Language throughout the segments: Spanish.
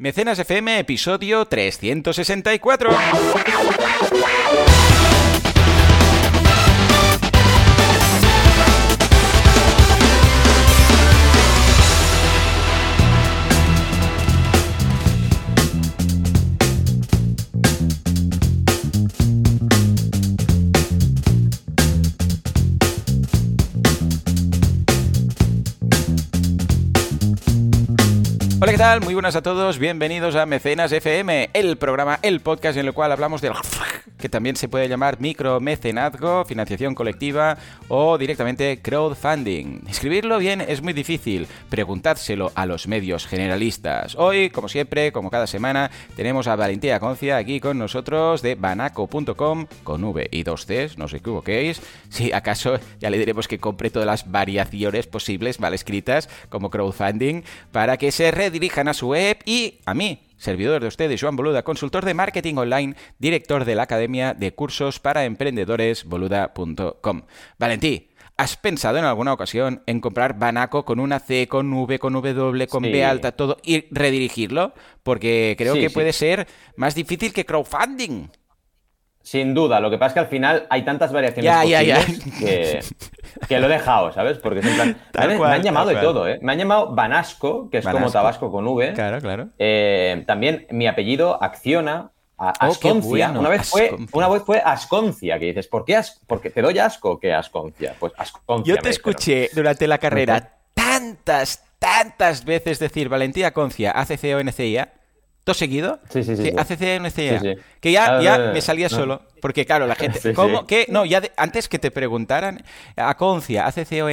Mecenas FM, episodio 364. Muy buenas a todos, bienvenidos a Mecenas FM, el programa, el podcast en el cual hablamos del que también se puede llamar micromecenazgo, financiación colectiva o directamente crowdfunding. Escribirlo bien es muy difícil, preguntádselo a los medios generalistas. Hoy, como siempre, como cada semana, tenemos a Valentía Concia aquí con nosotros de banaco.com con V y dos Cs, no os equivoquéis. Si acaso ya le diremos que compre todas las variaciones posibles mal escritas como crowdfunding para que se redirijan a su web y a mí, servidor de ustedes, Joan Boluda, consultor de marketing online, director de la Academia de Cursos para Emprendedores, boluda.com. Valentí, ¿has pensado en alguna ocasión en comprar Banaco con una C, con V, con W, con B alta, todo, y redirigirlo? Porque creo Sí, que sí. puede ser más difícil que crowdfunding. Sin duda, lo que pasa es que al final hay tantas variaciones Ya, ya, ya. posibles Que, que lo he dejado, ¿sabes? Porque en plan- me, cual, me han llamado de cual. todo, ¿eh? Me han llamado Banasco, que es como. Tabasco con V. Claro, claro. Eh, también mi apellido Acciona. a- Oh, Asconcia. bueno, una, vez fue, Asconcia. una vez fue Asconcia, que dices, ¿por qué as- Porque te doy asco que Asconcia. Pues Asconcia. Yo te escuché durante la carrera tantas, tantas veces decir Valentía Concia, ACC o NCIA. ¿Todo seguido? Sí, sí, sí, sí. ACC o NCIA. Sí, sí. Que ya, Ah, ya me salía no. solo. Porque claro, la gente... Sí, ¿Cómo? ¿Qué? No, ya de- antes que te preguntaran a Concia, ACC o.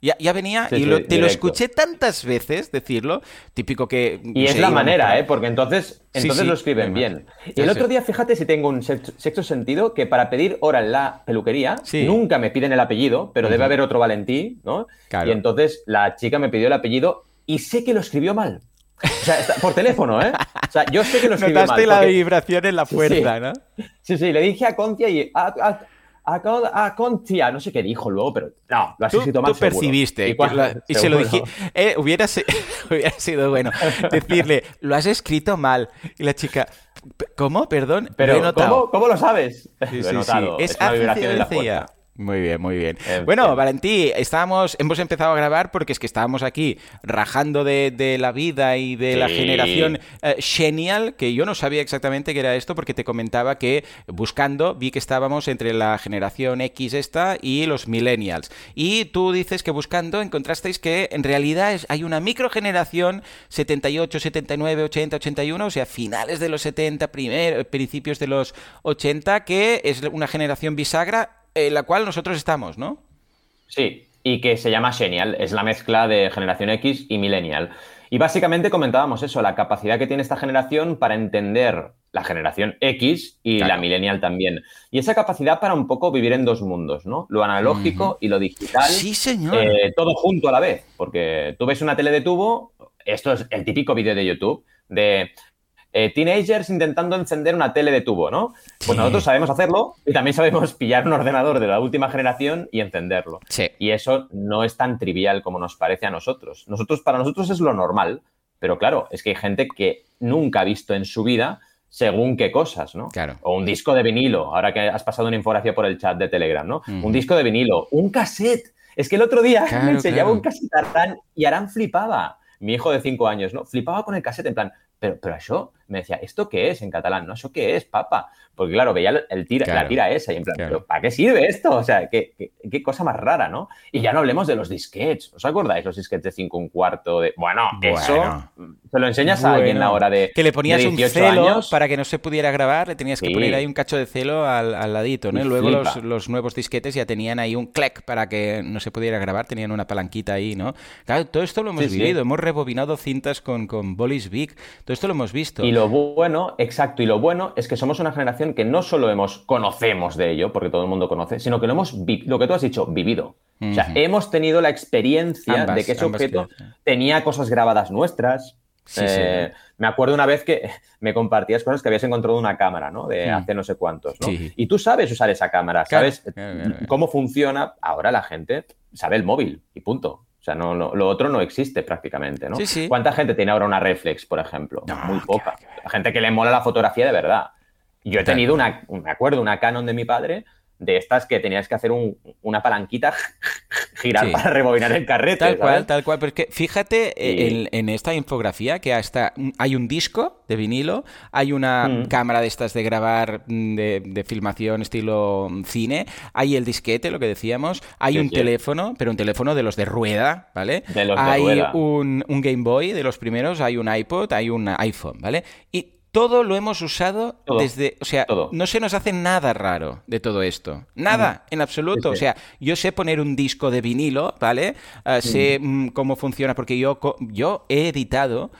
Ya, ya venía y lo- te lo escuché tantas veces decirlo. Típico que... Y es la manera, ¿eh? Porque entonces, lo escriben bien. Y el otro día, fíjate si tengo un sexto, sexto sentido, que para pedir hora en la peluquería, nunca me piden el apellido, pero debe haber otro Valentí, ¿no? Claro. Y entonces la chica me pidió el apellido y sé que lo escribió mal. O sea, está- por teléfono, ¿eh? O sea, yo sé que lo escribió mal. Notaste la porque- vibración en la Sí, sí. ¿no? Sí, sí, le dije a Concia y... A, a- a Con- a Concia, no sé qué dijo luego, pero no, lo has escrito mal tú seguro. percibiste Y la- se lo dije. Eh, hubiera, se- hubiera sido bueno decirle, lo has escrito mal. Y la chica, "P- ¿cómo? Perdón, Pero, lo he notado. ¿cómo, cómo lo sabes? Sí, lo he notado. Es una vibración en la ACCIA. Muy bien, muy bien. En bueno, fin. Valentí, estábamos, hemos empezado a grabar porque es que estábamos aquí rajando de, de la vida y de la generación eh, genial, que yo no sabía exactamente qué era esto porque te comentaba que buscando vi que estábamos entre la generación X esta y los millennials. Y tú dices que buscando encontrasteis que en realidad es- hay una microgeneración 78, 79, 80, 81, o sea, finales de los 70, primer, principios de los 80, que es una generación bisagra en la cual nosotros estamos, ¿no? Sí, y que se llama Genial, es la mezcla de generación X y millennial. Y básicamente comentábamos eso, la capacidad que tiene esta generación para entender la generación X y Claro. la millennial también. Y esa capacidad para un poco vivir en dos mundos, ¿no? Lo analógico y lo digital. Sí, señor. eh, todo junto a la vez, porque tú ves una tele de tubo, esto es el típico vídeo de YouTube, de eh, teenagers intentando encender una tele de tubo, ¿no? Pues Sí. nosotros sabemos hacerlo y también sabemos pillar un ordenador de la última generación y encenderlo. Sí. Y eso no es tan trivial como nos parece a nosotros. Nosotros, para nosotros es lo normal, pero claro, es que hay gente que nunca ha visto en su vida según qué cosas, ¿no? Claro. O un disco de vinilo, ahora que has pasado una infografía por el chat de Telegram, ¿no? Un disco de vinilo, un cassette. Es que el otro día Claro, me enseñaba claro. un cassette a Arán y Arán flipaba. Mi hijo de cinco años, ¿no? Flipaba con el cassette en plan, pero, pero eso, me decía, ¿esto qué es en catalán? ¿No? ¿Eso qué es, papa? Porque claro, veía el, tira, Claro. la tira esa y en plan, Claro. ¿pero para qué sirve esto? O sea, qué, qué- qué cosa más rara, ¿no? Y ya no hablemos de los disquets. ¿Os acordáis los disquets de 5 un cuarto? De... Bueno, Bueno. eso se lo enseñas a alguien Bueno. ahora de Que le ponías de un 18 celo años. para que no se pudiera grabar, le tenías que Sí. poner ahí un cacho de celo al, al ladito, ¿no? Y luego los, los nuevos disquetes ya tenían ahí un clic para que no se pudiera grabar, tenían una palanquita ahí, ¿no? Claro, todo esto lo hemos Sí, sí. vivido, hemos rebobinado cintas con, con Bolis Big, todo esto lo hemos visto. Y lo bueno, exacto, y lo bueno es que somos una generación que no solo hemos conocemos de ello, porque todo el mundo conoce, sino que lo hemos lo que tú has dicho, vivido. O sea, hemos tenido la experiencia Ambas, de que ese objeto tenía cosas grabadas nuestras. Sí, Eh, Me acuerdo una vez que me compartías cosas que habías encontrado en una cámara, ¿no? De hace no sé cuántos. Y tú sabes usar esa cámara, sabes claro, claro, claro. cómo funciona. Ahora la gente sabe el móvil y punto. O sea, no, lo otro no existe prácticamente, ¿no? Sí, sí. ¿Cuánta gente tiene ahora una reflex, por ejemplo? Muy poca. La gente que le mola la fotografía de verdad. Yo he tenido una, me acuerdo, una Canon de mi padre de estas que tenías que hacer una palanquita, girar para rebobinar el carrete. Tal cual, tal cual. Porque fíjate eh, en, esta infografía que hasta hay un disco de vinilo, hay una mm. cámara de estas de grabar mm, de, filmación estilo cine, hay el disquete, lo que decíamos, hay un teléfono, pero un teléfono de los de rueda, ¿vale? De los hay rueda. Un, un Game Boy de los primeros, hay un iPod, hay un iPhone, ¿vale? Y todo lo hemos usado desde, o sea, no se nos hace nada raro de todo esto. Nada, en absoluto. O sea, yo sé poner un disco de vinilo, ¿vale? Ah, sé mm, cómo funciona, porque yo, yo he editado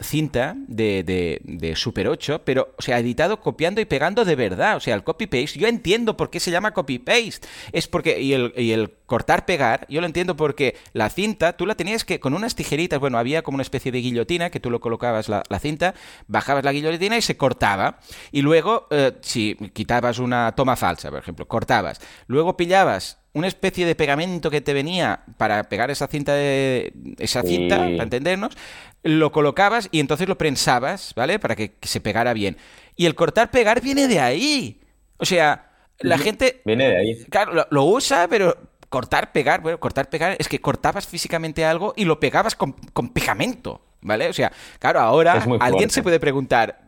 cinta de, de, Super 8, pero, o sea, editado copiando y pegando de verdad. O sea, el copy-paste, yo entiendo por qué se llama copy-paste. Es porque, y el, y el cortar-pegar, yo lo entiendo porque la cinta, tú la tenías que, con unas tijeritas, bueno, había como una especie de guillotina que tú lo colocabas la, cinta, bajabas la guillotina y se cortaba. Y luego, eh, si quitabas una toma falsa, por ejemplo, cortabas. Luego pillabas una especie de pegamento que te venía para pegar esa cinta de esa cinta, para entendernos, lo colocabas y entonces lo prensabas, ¿vale? Para que, se pegara bien. Y el cortar pegar viene de ahí. O sea, la gente viene de ahí. Claro, lo, usa, pero cortar pegar, bueno, cortar pegar es que cortabas físicamente algo y lo pegabas con, pegamento, ¿vale? O sea, claro, ahora alguien se puede preguntar,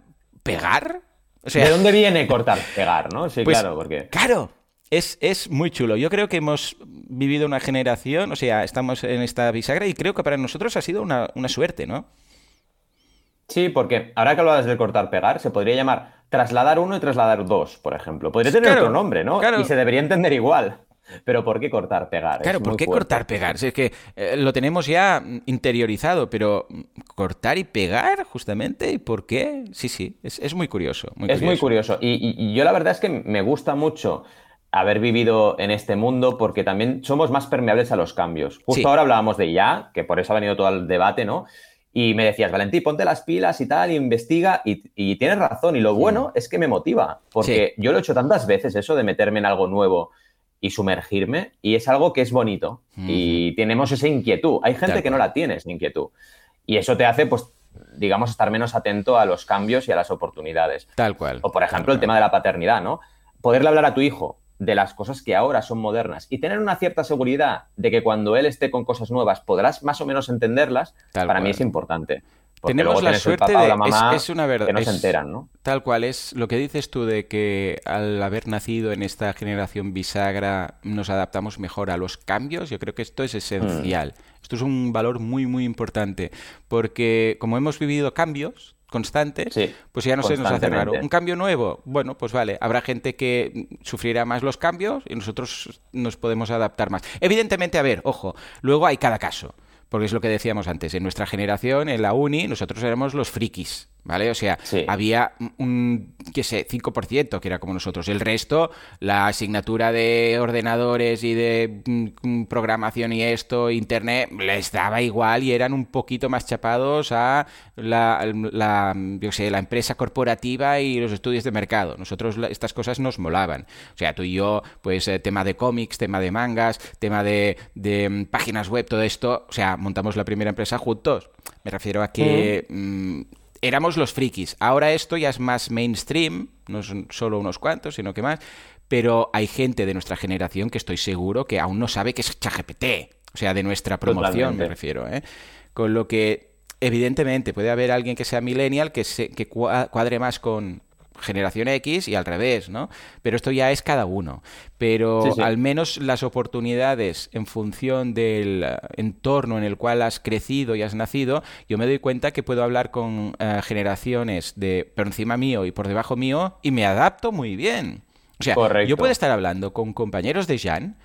¿pegar? O sea, ¿De dónde viene cortar pegar, no? Sí, pues, claro, porque Claro, es, muy chulo. Yo creo que hemos vivido una generación, o sea, estamos en esta bisagra y creo que para nosotros ha sido una, suerte, ¿no? Sí, porque ahora que hablabas de cortar pegar, se podría llamar trasladar uno y trasladar dos, por ejemplo. Podría tener otro nombre, ¿no? Y se debería entender igual. Pero ¿por qué cortar pegar? Claro, ¿por qué cortar pegar? es que eh, lo tenemos ya interiorizado, pero cortar y pegar, justamente, ¿y por qué? Sí, sí, es, muy curioso. es muy curioso. y, yo la verdad es que me gusta mucho haber vivido en este mundo porque también somos más permeables a los cambios. Justo ahora hablábamos de ya, que por eso ha venido todo el debate, ¿no? Y me decías, Valentín, ponte las pilas y tal, investiga, y, tienes razón. Y lo bueno es que me motiva, porque yo lo he hecho tantas veces, eso de meterme en algo nuevo y sumergirme, y es algo que es bonito. Y tenemos esa inquietud. Hay gente que no la tiene, esa inquietud. Y eso te hace, pues, digamos, estar menos atento a los cambios y a las oportunidades. Tal cual. O, por ejemplo, el tema de la paternidad, ¿no? Poderle hablar a tu hijo de las cosas que ahora son modernas y tener una cierta seguridad de que cuando él esté con cosas nuevas podrás más o menos entenderlas, para mí es importante. Tenemos la suerte de es, una verdad que no se enteran, ¿no? Tal cual es lo que dices tú de que al haber nacido en esta generación bisagra nos adaptamos mejor a los cambios. Yo creo que esto es esencial. Mm. Esto es un valor muy muy importante porque como hemos vivido cambios constantes, pues ya no se nos hace raro. Un cambio nuevo, bueno, pues vale, habrá gente que sufrirá más los cambios y nosotros nos podemos adaptar más. Evidentemente, a ver, ojo, luego hay cada caso porque es lo que decíamos antes, en nuestra generación, en la uni, nosotros éramos los frikis, ¿vale? O sea, había un, qué sé, 5% que era como nosotros. El resto, la asignatura de ordenadores y de mm, programación y esto, internet, les daba igual y eran un poquito más chapados a la, la, sé, la empresa corporativa y los estudios de mercado. Nosotros estas cosas nos molaban. O sea, tú y yo, pues eh, tema de cómics, tema de mangas, tema de, de mm, páginas web, todo esto, o sea, montamos la primera empresa juntos. Me refiero a que mm, éramos los frikis. Ahora esto ya es más mainstream, no son solo unos cuantos, sino que más. Pero hay gente de nuestra generación que estoy seguro que aún no sabe qué es ChatGPT. O sea, de nuestra promoción me refiero. ¿eh? Con lo que, evidentemente, puede haber alguien que sea millennial que, se, que cuadre más con, generación X y al revés, ¿no? Pero esto ya es cada uno. Pero al menos las oportunidades en función del eh, entorno en el cual has crecido y has nacido, yo me doy cuenta que puedo hablar con eh, generaciones de por encima mío y por debajo mío y me adapto muy bien. O sea, yo puedo estar hablando con compañeros de Jan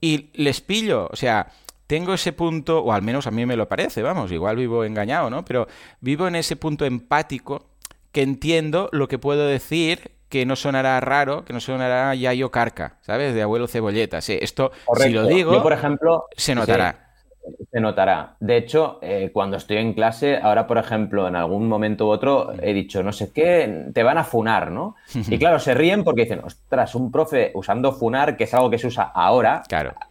y les pillo, o sea, tengo ese punto, o al menos a mí me lo parece, vamos, igual vivo engañado, ¿no? Pero vivo en ese punto empático que entiendo lo que puedo decir que no sonará raro, que no sonará Yayo Carca, ¿sabes? De abuelo cebolleta. Sí, esto, si lo digo, por ejemplo, se notará. Se notará. De hecho, eh, cuando estoy en clase, ahora, por ejemplo, en algún momento u otro, he dicho, no sé qué, te van a funar, ¿no? Y claro, se ríen porque dicen, ostras, un profe usando funar, que es algo que se usa ahora,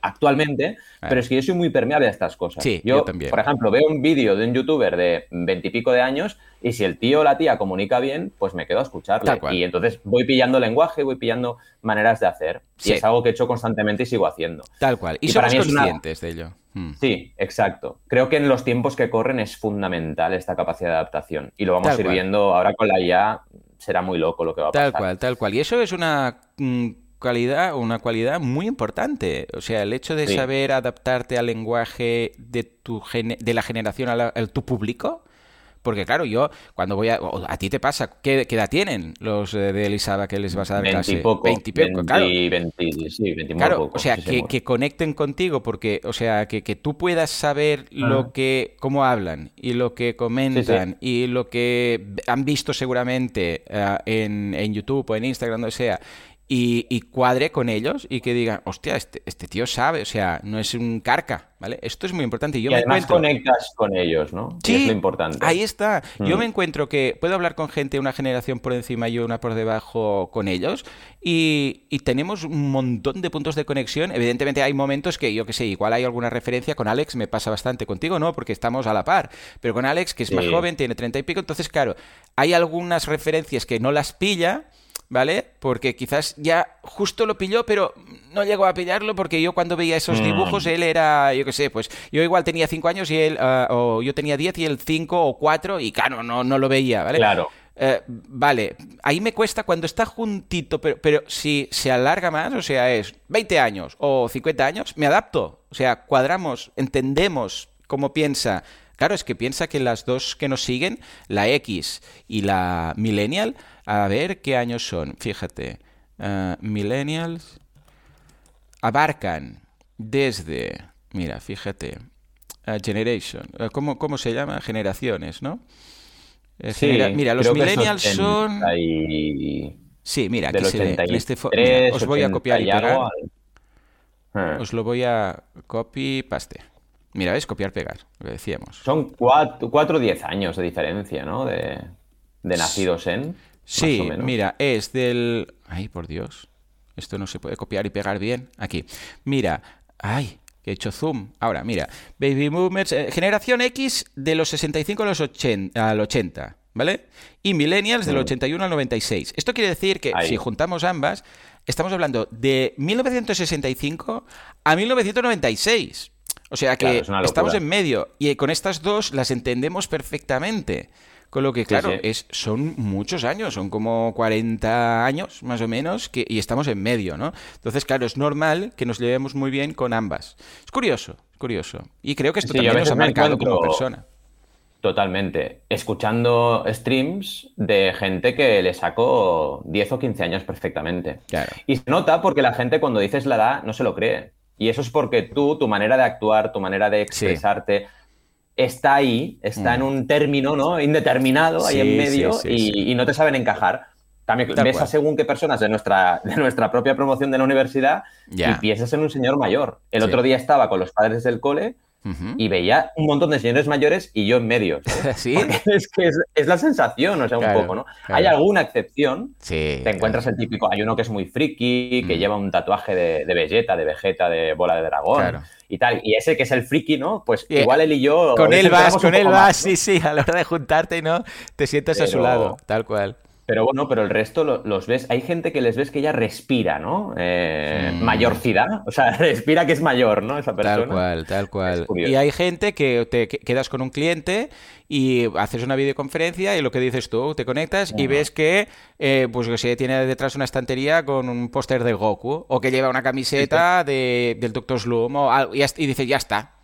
actualmente, pero es que yo soy muy permeable a estas cosas. Sí, yo, también. Por ejemplo, veo un vídeo de un youtuber de veintipico de años y si el tío o la tía comunica bien, pues me quedo a escucharle. Y entonces voy pillando lenguaje, voy pillando maneras de hacer. Y es algo que he hecho constantemente y sigo haciendo. Tal cual. Y, somos conscientes de ello. Hmm. Sí, exacto. Creo que en los tiempos que corren es fundamental esta capacidad de adaptación. Y lo vamos a ir viendo ahora con la IA. Será muy loco lo que va a pasar. Tal cual, tal cual. Y eso es una mm, cualidad, una cualidad muy importante. O sea, el hecho de saber adaptarte al lenguaje de tu de la generación a, tu público porque claro, yo cuando voy a... A ti te pasa, ¿qué, edad tienen los eh, de Elisaba que les vas a dar 20 clase? Poco, 20 y poco, claro. 20, sí, 20 claro, poco, o sea, que, conecten contigo, porque, o sea, que, tú puedas saber lo que, cómo hablan y lo que comentan y lo que han visto seguramente eh, en, en YouTube o en Instagram, donde sea, y, cuadre con ellos y que digan, hostia, este, este, tío sabe, o sea, no es un carca, ¿vale? Esto es muy importante. Yo y además conectas con ellos, ¿no? Sí, es lo importante. Ahí está. Yo mm. me encuentro que puedo hablar con gente una generación por encima y una por debajo con ellos y, tenemos un montón de puntos de conexión. Evidentemente hay momentos que, yo que sé, igual hay alguna referencia con Alex, me pasa bastante contigo, ¿no? Porque estamos a la par. Pero con Alex, que es más joven, tiene treinta y pico, entonces, claro, hay algunas referencias que no las pilla ¿vale? Porque quizás ya justo lo pilló, pero no llegó a pillarlo porque yo cuando veía esos mm. dibujos, él era, yo qué sé, pues yo igual tenía 5 años y él, ah, o yo tenía 10 y él 5 o 4 y claro, no, no lo veía, ¿vale? Claro. Eh, vale, ahí me cuesta cuando está juntito, pero, pero si se alarga más, o sea, es 20 años o 50 años, me adapto. O sea, cuadramos, entendemos cómo piensa. Claro, es que piensa que las dos que nos siguen, la X y la Millennial, a ver qué años son. Fíjate. Uh, millennials abarcan desde. Mira, fíjate. Uh, generation. Uh, ¿cómo, ¿cómo, se llama? Generaciones, ¿no? Eh, sí, mira, los millennials son. Sí, mira, aquí se ve. En este os voy a copiar y pegar. Ah. Os lo voy a copy paste. Mira, ¿ves? Copiar, pegar, lo que decíamos. Son 4 o 10 años de diferencia, ¿no? De, de nacidos en. Sí, mira, es del... Ay, por Dios. Esto no se puede copiar y pegar bien. Aquí. Mira. Ay, que he hecho zoom. Ahora, mira. Baby Boomers. Eh, generación X de los 65 a los 80, al 80. ¿Vale? Y Millennials del 81 mm. al 96. Esto quiere decir que si juntamos ambas, estamos hablando de 1965 a 1996. O sea que estamos en medio. Y con estas dos las entendemos perfectamente. Con lo que, claro, Es, son muchos años, son como 40 años más o menos, que, y estamos en medio, ¿no? Entonces, claro, es normal que nos llevemos muy bien con ambas. Es curioso, es curioso. Y creo que esto también nos ha marcado como persona. Totalmente. Escuchando streams de gente que le sacó 10 o 15 años perfectamente. Claro. Y se nota porque la gente cuando dices la edad no se lo cree. Y eso es porque tú, tu manera de actuar, tu manera de expresarte, está ahí, está en mm. un término ¿no? indeterminado ahí en medio y, no te saben encajar. También ves a según qué personas de nuestra, de nuestra propia promoción de la universidad y piensas en un señor mayor. El otro día estaba con los padres del cole y veía un montón de señores mayores y yo en medio. ¿Sí? es que es, la sensación, o sea, un poco, ¿no? Hay alguna excepción. Sí, te encuentras el típico, hay uno que es muy friki, que mm. lleva un tatuaje de, de Vegeta, de Vegeta, de bola de dragón y tal. Y ese que es el friki, ¿no? Pues igual él y yo... Con él vas, con él vas, sí, sí, a la hora de juntarte, ¿no? Te sientes a su lado, tal cual. Pero bueno, pero el resto los ves, hay gente que les ves que ya respira, ¿no? Eh, mm. Mayorcidad, o sea, respira que es mayor, ¿no? Esa persona. Tal cual, tal cual. Y hay gente que te quedas con un cliente y haces una videoconferencia y lo que dices tú, te conectas y ves que, eh, pues que se tiene detrás una estantería con un póster de Goku o que lleva una camiseta de, del Dr. Sloom o algo, y, y dices, ya está,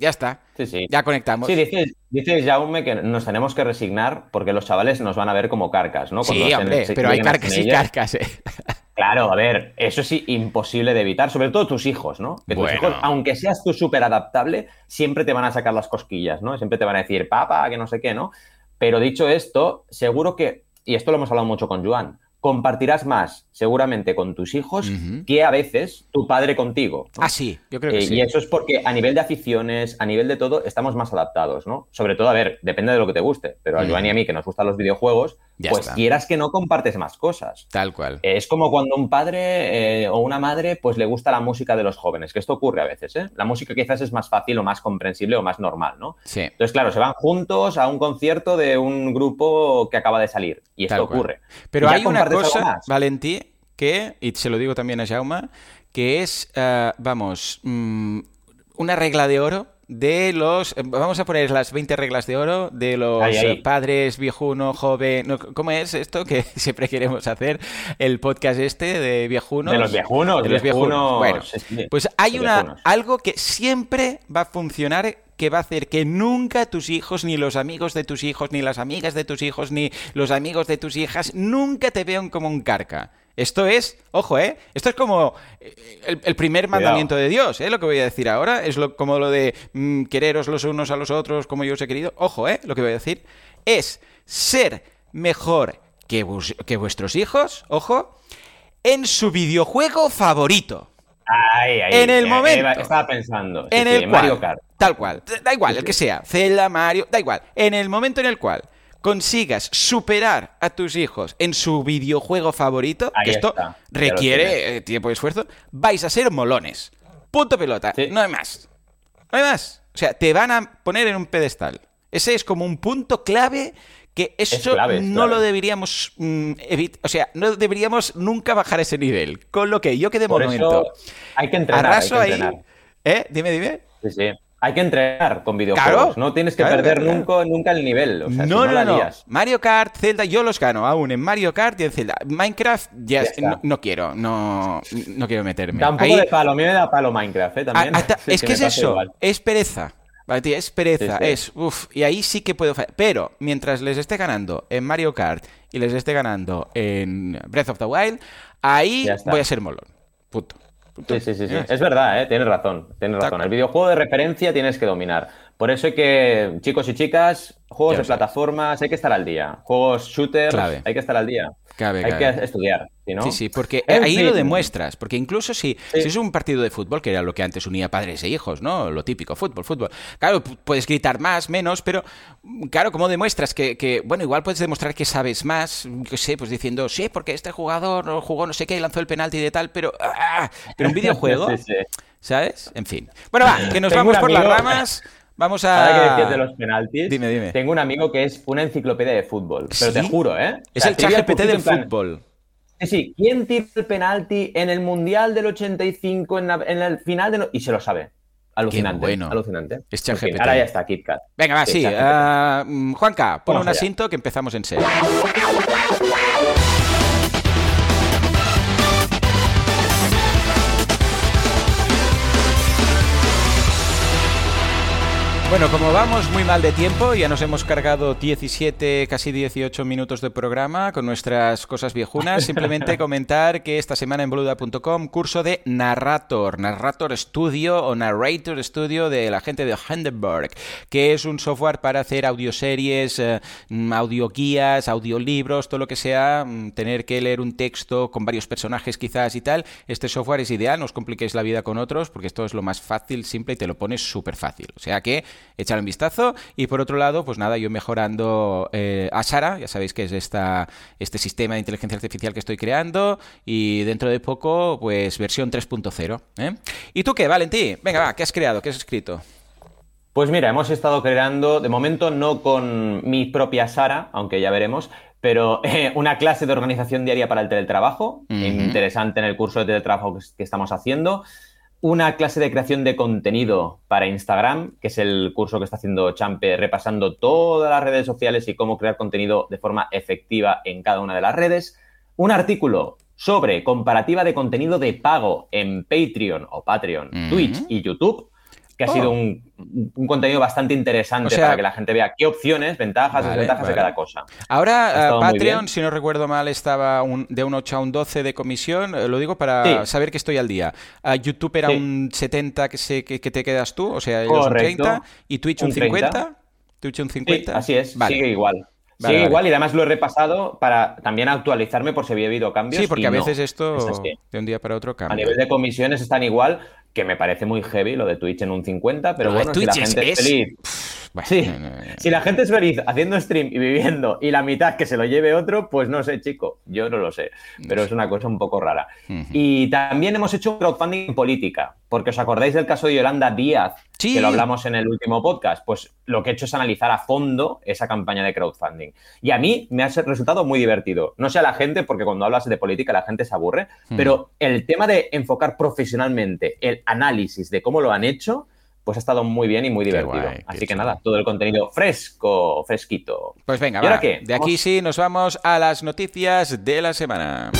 ya está. Sí, sí. Ya conectamos. Sí, dices, dices, Jaume, que nos tenemos que resignar porque los chavales nos van a ver como carcas, ¿no? sí, hombre, pero hay carcas y carcas, ¿eh? Claro, a ver, eso es imposible de evitar, sobre todo tus hijos, ¿no? Que tus hijos, aunque seas tú súper adaptable, siempre te van a sacar las cosquillas, ¿no? Siempre te van a decir, papá, que no sé qué, ¿no? Pero dicho esto, seguro que, y esto lo hemos hablado mucho con Joan, compartirás más seguramente con tus hijos que a veces tu padre contigo. Ah, sí, yo creo que eh, sí. Y eso es porque a nivel de aficiones, a nivel de todo, estamos más adaptados, ¿no? Sobre todo, a ver, depende de lo que te guste, pero a Joan y a mí que nos gustan los videojuegos, pues quieras que no compartes más cosas. Tal cual. es como cuando un padre eh, o una madre pues le gusta la música de los jóvenes, que esto ocurre a veces, ¿eh? La música quizás es más fácil o más comprensible o más normal, ¿no? Sí. Entonces, claro, se van juntos a un concierto de un grupo que acaba de salir y esto ocurre. Pero hay una cosa, Valentí, que, y se lo digo también a Jauma, que es, uh, vamos, mm, una regla de oro de los. Vamos a poner las 20 reglas de oro de los padres, viejuno, joven. No, ¿Cómo es esto que siempre queremos hacer? El podcast este de viejunos. De los viejunos. De los viejunos. Bueno, pues hay una, viejunos. algo que siempre va a funcionar que va a hacer que nunca tus hijos, ni los amigos de tus hijos, ni las amigas de tus hijos, ni los amigos de tus hijas, nunca te vean como un carca. Esto es, ojo, ¿eh? Esto es como el, el primer mandamiento Cuidado. de Dios, ¿eh? Lo que voy a decir ahora es lo, como lo de mmm, quereros los unos a los otros como yo os he querido. Ojo, ¿eh? Lo que voy a decir es ser mejor que, que vuestros hijos, ojo, en su videojuego favorito. Ay, ay, en el eh, momento. eh, estaba pensando. en sí, el sí, cual, Mario Kart. Tal cual. Da igual, el que sea. Zelda, Mario, da igual. En el momento en el cual consigas superar a tus hijos en su videojuego favorito, Ahí que esto está, requiere eh, tiempo y esfuerzo, vais a ser molones. Punto pelota. Sí. No hay más. No hay más. O sea, te van a poner en un pedestal. Ese es como un punto clave que eso clave, es no clave. lo deberíamos mm, evitar. O sea, no deberíamos nunca bajar ese nivel. Con lo que yo que de Por momento eso hay que entrenar. arraso hay que ahí. entrenar. ¿Eh? Dime, dime. Sí, sí. Hay que entrenar con videojuegos. Claro. No tienes que Claro, perder claro, nunca, nunca el nivel. O sea, si no, no, no. Mario Kart, Zelda, yo los gano aún en Mario Kart y en Zelda. Minecraft, ya, no, no quiero, no, no quiero meterme. Da un poco Ahí- de palo. A mí me da palo Minecraft, ¿eh? También. a- hasta- Sí, es que es eso, igual. es pereza. Es pereza, Sí, sí. es, uff, y ahí sí que puedo fallar. Pero mientras les esté ganando en Mario Kart y les esté ganando en Breath of the Wild, ahí voy a ser molón. Punto. Sí, sí, sí, sí. Es verdad, ¿eh? tienes razón. Tienes Taco. razón. El videojuego de referencia tienes que dominar. Por eso hay que, chicos y chicas, juegos de plataformas, hay que estar al día. Juegos shooters, Clave. hay que estar al día. Cabe, hay cabe. que estudiar, ¿sí, ¿no? Sí, sí, porque En ahí lo demuestras. Porque incluso si, Sí. si es un partido de fútbol, que era lo que antes unía padres e hijos, ¿no? Lo típico, fútbol, fútbol. Claro, pu- puedes gritar más, menos, pero mm, claro, ¿cómo demuestras que, que- bueno, igual puedes demostrar que sabes más, yo sé, pues diciendo, sí, porque este jugador no jugó no sé qué y lanzó el penalti de tal, pero, ¡ah! pero un videojuego, Sí. ¿sabes? En fin. Bueno, va, que nos Tengo vamos por las ramas. Vamos Ahora que decías a... de los penaltis, Dime, dime. tengo un amigo que es una enciclopedia de fútbol. Pero te juro, ¿eh? Es O sea, el ChatGPT poquito del fútbol. Sí, sí. ¿Quién tira el penalti en el Mundial del 85 en, la- en el final de... no- Y se lo sabe. Alucinante. bueno. Alucinante. Es En fin, ChatGPT. ahora ya está, KitKat. Venga, va, Sí, sí. ChatGPT. ah, mm, Juanca, pon un allá. asiento que empezamos en serio. Bueno, como vamos muy mal de tiempo, ya nos hemos cargado 17, casi 18 minutos de programa con nuestras cosas viejunas. Simplemente comentar que esta semana en boluda.com curso de Narrator, Narrator Studio o Narrator Studio de la gente de Hindenburg, que es un software para hacer audioseries, eh, mm, audioguías, audiolibros, todo lo que sea, mm, tener que leer un texto con varios personajes quizás y tal. Este software es ideal, no os compliquéis la vida con otros, porque esto es lo más fácil, simple y te lo pones súper fácil. O sea que echar un vistazo. Y por otro lado, pues nada, yo mejorando eh, a Sara, ya sabéis que es esta, este sistema de inteligencia artificial que estoy creando. Y dentro de poco, pues versión 3.0. ¿eh? ¿Y tú qué, Valentí? Venga, va, ¿qué has creado? ¿Qué has escrito? Pues mira, hemos estado creando, de momento no con mi propia Sara, aunque ya veremos, pero eh, una clase de organización diaria para el teletrabajo, interesante en el curso de teletrabajo que, que estamos haciendo. Una clase de creación de contenido para Instagram, que es el curso que está haciendo Champe, repasando todas las redes sociales y cómo crear contenido de forma efectiva en cada una de las redes. Un artículo sobre comparativa de contenido de pago en Patreon o Patreon, Ujú. Twitch y YouTube, que ha Oh. sido un, un contenido bastante interesante O sea- para que la gente vea qué opciones, ventajas, Vale, desventajas vale. de cada cosa. Ahora, Patreon, si no recuerdo mal, estaba un- de un 8 a un 12 de comisión. Eh, Lo digo para Sí. saber que estoy al día. Ah, YouTube era Sí. un 70 que, se, que, que te quedas tú, o sea, ellos un Correcto. 30. ¿Y Twitch un, Un 30. 50? ¿Twitch un Sí, 50? así es, Vale. sigue igual. sí, igual, y además lo he repasado para también actualizarme por si había habido cambios. Sí, porque a veces esto de un día para otro cambia. A nivel de comisiones están igual, que me parece muy heavy lo de Twitch en un 50, pero bueno, si la gente es, feliz. Sí, si la gente es feliz haciendo stream y viviendo y la mitad que se lo lleve otro, pues no sé, chico, yo no lo sé, pero es una cosa un poco rara. Y también hemos hecho crowdfunding en política, porque os acordáis del caso de Yolanda Díaz, que lo hablamos en el último podcast, pues lo que he hecho es analizar a fondo esa campaña de crowdfunding. Y a mí me ha resultado muy divertido. No sé a la gente, porque cuando hablas de política la gente se aburre, pero el tema de enfocar profesionalmente el análisis de cómo lo han hecho, pues ha estado muy bien y muy divertido. Así que nada, todo el contenido fresco, fresquito. Pues venga, va. qué? De aquí sí nos vamos a las noticias de la semana.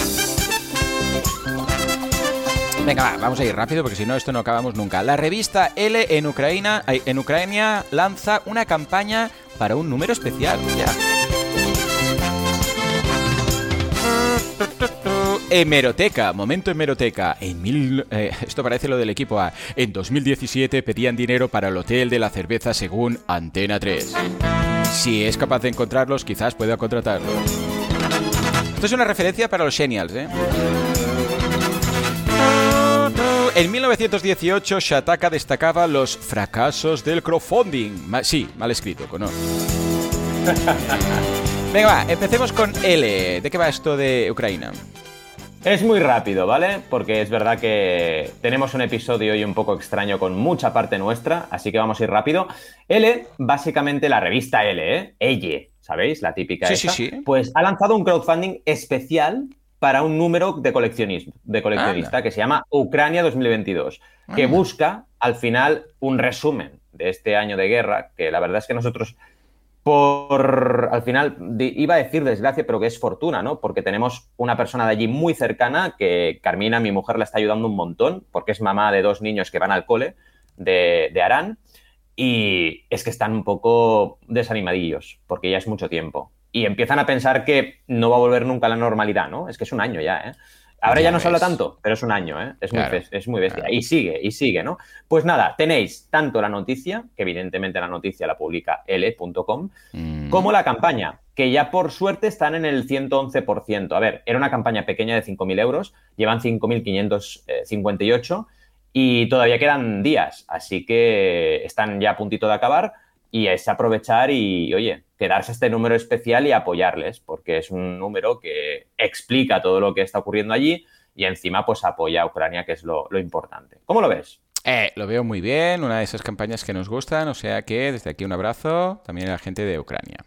Venga, va, vamos a ir rápido porque si no esto no acabamos nunca. La revista L en Ucrania, en Ucrania lanza una campaña para un número especial. Ya. Hemeroteca, momento hemeroteca. En mil, eh, esto parece lo del equipo A. En 2017 pedían dinero para el hotel de la cerveza según Antena 3. Si es capaz de encontrarlos, quizás pueda contratarlos. Esto es una referencia para los genials, ¿eh? En 1918, Shataka destacaba los fracasos del crowdfunding. sí, mal escrito, conozco. Venga, va, empecemos con L. ¿De qué va esto de Ucrania? Es muy rápido, ¿vale? Porque es verdad que tenemos un episodio hoy un poco extraño con mucha parte nuestra, así que vamos a ir rápido. L, básicamente la revista L, ¿eh? Elle, ¿sabéis? La típica sí, Sí, sí. Pues ha lanzado un crowdfunding especial para un número de, coleccionismo, de coleccionista que se llama Ucrania 2022, que busca al final un resumen de este año de guerra, que la verdad es que nosotros por, al final, iba a decir desgracia, pero que es fortuna, ¿no? Porque tenemos una persona de allí muy cercana, que Carmina, mi mujer, la está ayudando un montón, porque es mamá de dos niños que van al cole de, Arán, y es que están un poco desanimadillos, porque ya es mucho tiempo. Y empiezan a pensar que no va a volver nunca a la normalidad, ¿no? Es que es un año ya, ¿eh? Ahora ya, no se habla tanto, pero es un año, ¿eh? Es, muy, es muy bestia. Y sigue, y sigue, ¿no? Pues nada, tenéis tanto la noticia, que evidentemente la noticia la publica L.com, mm. como la campaña, que ya por suerte están en el 111%. A ver, era una campaña pequeña de 5.000 euros, llevan 5.558 y todavía quedan días, así que están ya a puntito de acabar y es aprovechar y, oye, quedarse este número especial y apoyarles, porque es un número que explica todo lo que está ocurriendo allí y encima pues apoya a Ucrania, que es lo, importante. ¿Cómo lo ves? Eh, lo veo muy bien, una de esas campañas que nos gustan, o sea que desde aquí un abrazo también a la gente de Ucrania.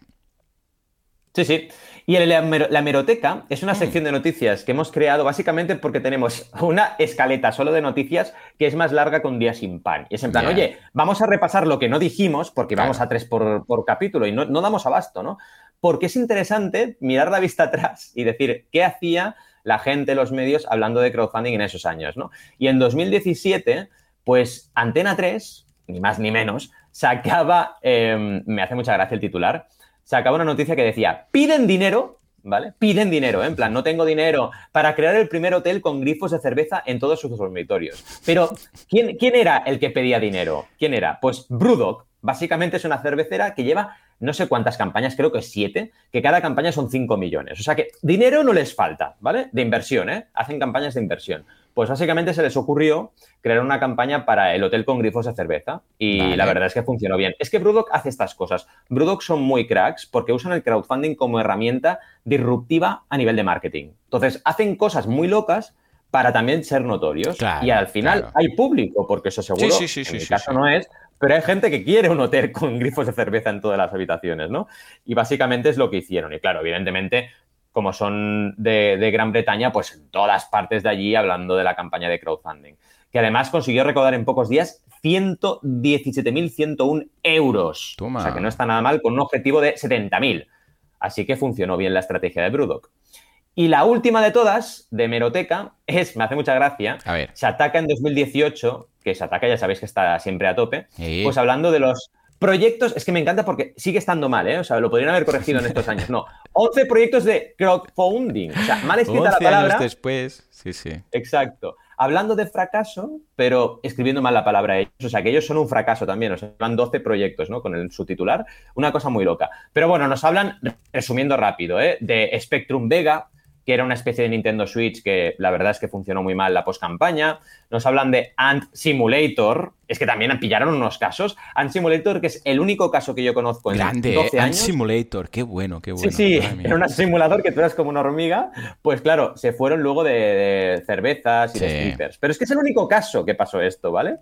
Sí, sí. Y la, meroteca es una mm. sección de noticias que hemos creado básicamente porque tenemos una escaleta solo de noticias que es más larga que un día sin pan. Y es en plan, oye, vamos a repasar lo que no dijimos, porque vamos a tres por, capítulo y no, no, damos abasto, ¿no? Porque es interesante mirar la vista atrás y decir qué hacía la gente, los medios, hablando de crowdfunding en esos años, ¿no? Y en 2017, pues Antena 3, ni más ni menos, sacaba, em, me hace mucha gracia el titular, sacaba una noticia que decía, piden dinero, ¿vale? Piden dinero, ¿eh? en plan, no tengo dinero para crear el primer hotel con grifos de cerveza en todos sus dormitorios. Pero, ¿quién, ¿quién era el que pedía dinero? ¿Quién era? Pues Brewdog, básicamente es una cervecera que lleva no sé cuántas campañas, creo que siete, que cada campaña son 5 millones. O sea que dinero no les falta, ¿vale? De inversión, ¿eh? Hacen campañas de inversión. Pues básicamente se les ocurrió crear una campaña para el hotel con grifos de cerveza y la verdad es que funcionó bien. Es que Brewdog hace estas cosas. Brewdog son muy cracks porque usan el crowdfunding como herramienta disruptiva a nivel de marketing. Entonces, hacen cosas muy locas para también ser notorios. y al final hay público, porque eso seguro, sí, sí, sí, en mi caso no es, pero hay gente que quiere un hotel con grifos de cerveza en todas las habitaciones, ¿no? Y básicamente es lo que hicieron. Y claro, evidentemente, como son de, Gran Bretaña, pues en todas partes de allí hablando de la campaña de crowdfunding. Que además consiguió recaudar en pocos días 117.101 euros. O sea que no está nada mal con un objetivo de 70.000. Así que funcionó bien la estrategia de Brewdog. Y la última de todas, de Meroteca, es, me hace mucha gracia, a ver. se ataca en 2018, que se ataca, ya sabéis que está siempre a tope, pues hablando de los proyectos, es que me encanta porque sigue estando mal, ¿eh? O sea, lo podrían haber corregido en estos años. No, 11 proyectos de crowdfunding. O sea, mal escrita la palabra. años después, sí, sí. Exacto. hablando de fracaso, pero escribiendo mal la palabra ellos. O sea, que ellos son un fracaso también. O sea, van 12 proyectos, ¿no? Con el, su titular. Una cosa muy loca. Pero bueno, nos hablan, resumiendo rápido, ¿eh? de Spectrum Vega, que era una especie de Nintendo Switch que la verdad es que funcionó muy mal la post-campaña. Nos hablan de Ant Simulator, es que también pillaron unos casos. Ant Simulator, que es el único caso que yo conozco en Grande, 12 ¿eh? años. Ant Simulator, qué bueno, qué bueno. Sí, sí, era un simulador que tú eras como una hormiga. Pues claro, se fueron luego de, de cervezas y de strippers. Pero es que es el único caso que pasó esto, ¿vale?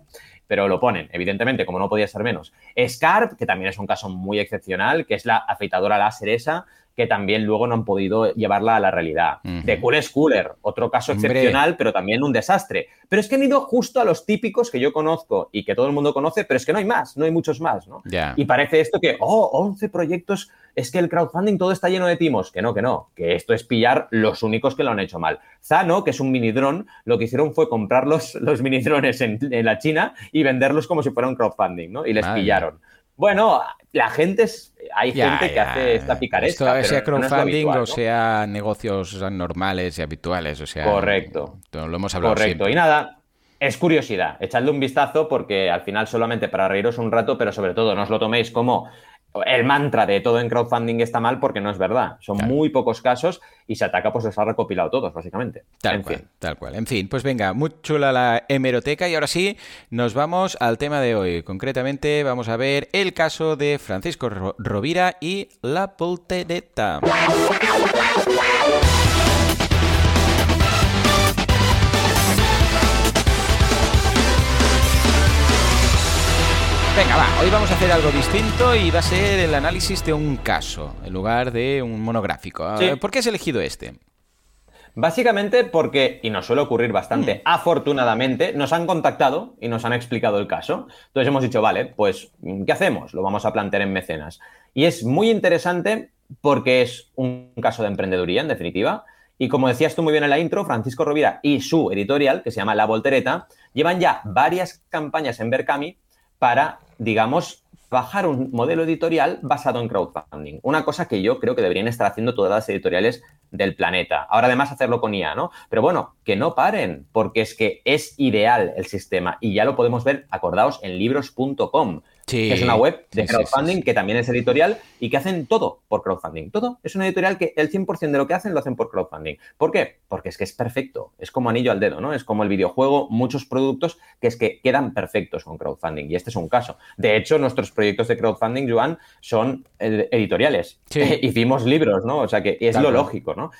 Pero lo ponen, evidentemente, como no podía ser menos. Scarp, que también es un caso muy excepcional, que es la afeitadora láser esa, que también luego no han podido llevarla a la realidad. Ujú. The Cool Cooler, otro caso Hombre. excepcional, pero también un desastre. Pero es que han ido justo a los típicos que yo conozco y que todo el mundo conoce, pero es que no hay más, no hay muchos más, ¿no? Y parece esto que, oh, 11 proyectos, es que el crowdfunding todo está lleno de timos. Que no, que no, que esto es pillar los únicos que lo han hecho mal. Zano, que es un mini dron, lo que hicieron fue comprar los, los mini drones en, en la China y venderlos como si fuera un crowdfunding, ¿no? Y les Madre pillaron. Bueno, la gente es, hay Ya, gente que hace esta picaresca. Esto, pero sea no crowdfunding habitual, o ¿no? sea negocios normales y habituales. O sea, Correcto. Lo hemos hablado Correcto. siempre. Y nada, es curiosidad. Echadle un vistazo porque al final solamente para reíros un rato, pero sobre todo no os lo toméis como el mantra de todo en crowdfunding está mal porque no es verdad. Son Claro. muy pocos casos y se ataca pues los ha recopilado todos, básicamente. Tal en cual, fin. tal cual. En fin, pues venga, muy chula la hemeroteca y ahora sí, nos vamos al tema de hoy. Concretamente vamos a ver el caso de Francisco Ro- Rovira y la voltereta. Venga, va, hoy vamos a hacer algo distinto y va a ser el análisis de un caso en lugar de un monográfico. Sí. ¿Por qué has elegido este? Básicamente porque, y nos suele ocurrir Mm. bastante, afortunadamente, nos han contactado y nos han explicado el caso. Entonces hemos dicho, vale, pues, ¿qué hacemos? Lo vamos a plantear en mecenas. Y es muy interesante porque es un caso de emprendeduría, en definitiva. Y como decías tú muy bien en la intro, Francisco Rovira y su editorial, que se llama La Voltereta, llevan ya varias campañas en Berkami para, digamos, bajar un modelo editorial basado en crowdfunding. Una cosa que yo creo que deberían estar haciendo todas las editoriales del planeta. Ahora además hacerlo con IA, ¿no? Pero bueno, que no paren, porque es que es ideal el sistema y ya lo podemos ver, acordaos, en libros.com, Sí, que es una web de crowdfunding sí, sí. que también es editorial y que hacen todo por crowdfunding. Todo. Es una editorial que el 100% de lo que hacen lo hacen por crowdfunding. ¿Por qué? Porque es que es perfecto. Es como anillo al dedo, ¿no? Es como el videojuego, muchos productos que es que quedan perfectos con crowdfunding. Y este es un caso. De hecho, nuestros proyectos de crowdfunding, Joan, son editoriales. Hicimos libros, ¿no? O sea que es lo lógico, ¿no?